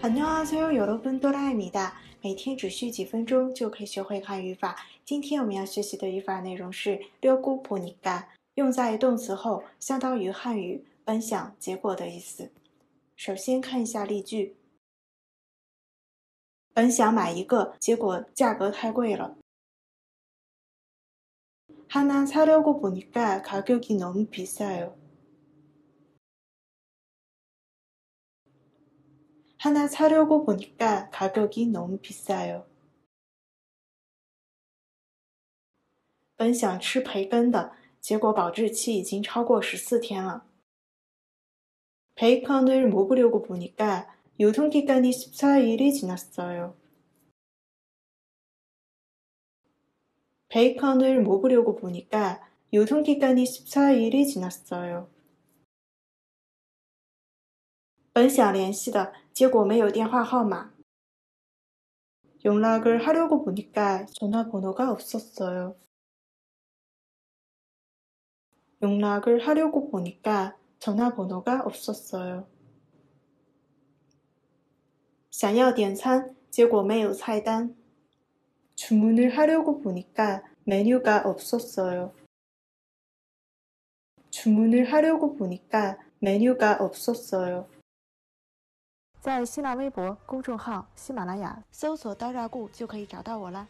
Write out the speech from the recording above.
안녕하세요， 여러분， 哆啦 A 米的，每天只需几分钟就可以学会汉语法。今天我们要学习的语法内容是“溜姑婆尼干”，用在动词后，相当于汉语“本想结果”的意思。首先看一下例句：本想买一个，结果价格太贵了。하나사려고보니까가격이너무비싸요 하나 사려고 보니까 가격이 너무 비싸요. 本想吃培根的，结果保质期已经超过十四天了。 베이컨을 먹으려고 보니까 유통기간이 14일이 지났어요. 베이컨을 먹으려고 보니까 유통기간이 14일이 지났어요. 本想联系的结果没有电话号码。 연락을 하려고 보니까 전화번호가 없었어요. 연락을 하려고 보니까 전화번호가 없었어요. 想要点餐结果没有菜单 주문을 하려고 보니까 메뉴가 없었어요. 주문을 하려고 보니까 메뉴가 없었어요. 在新浪微博公众号“喜马拉雅”搜索“刀扎固”就可以找到我啦。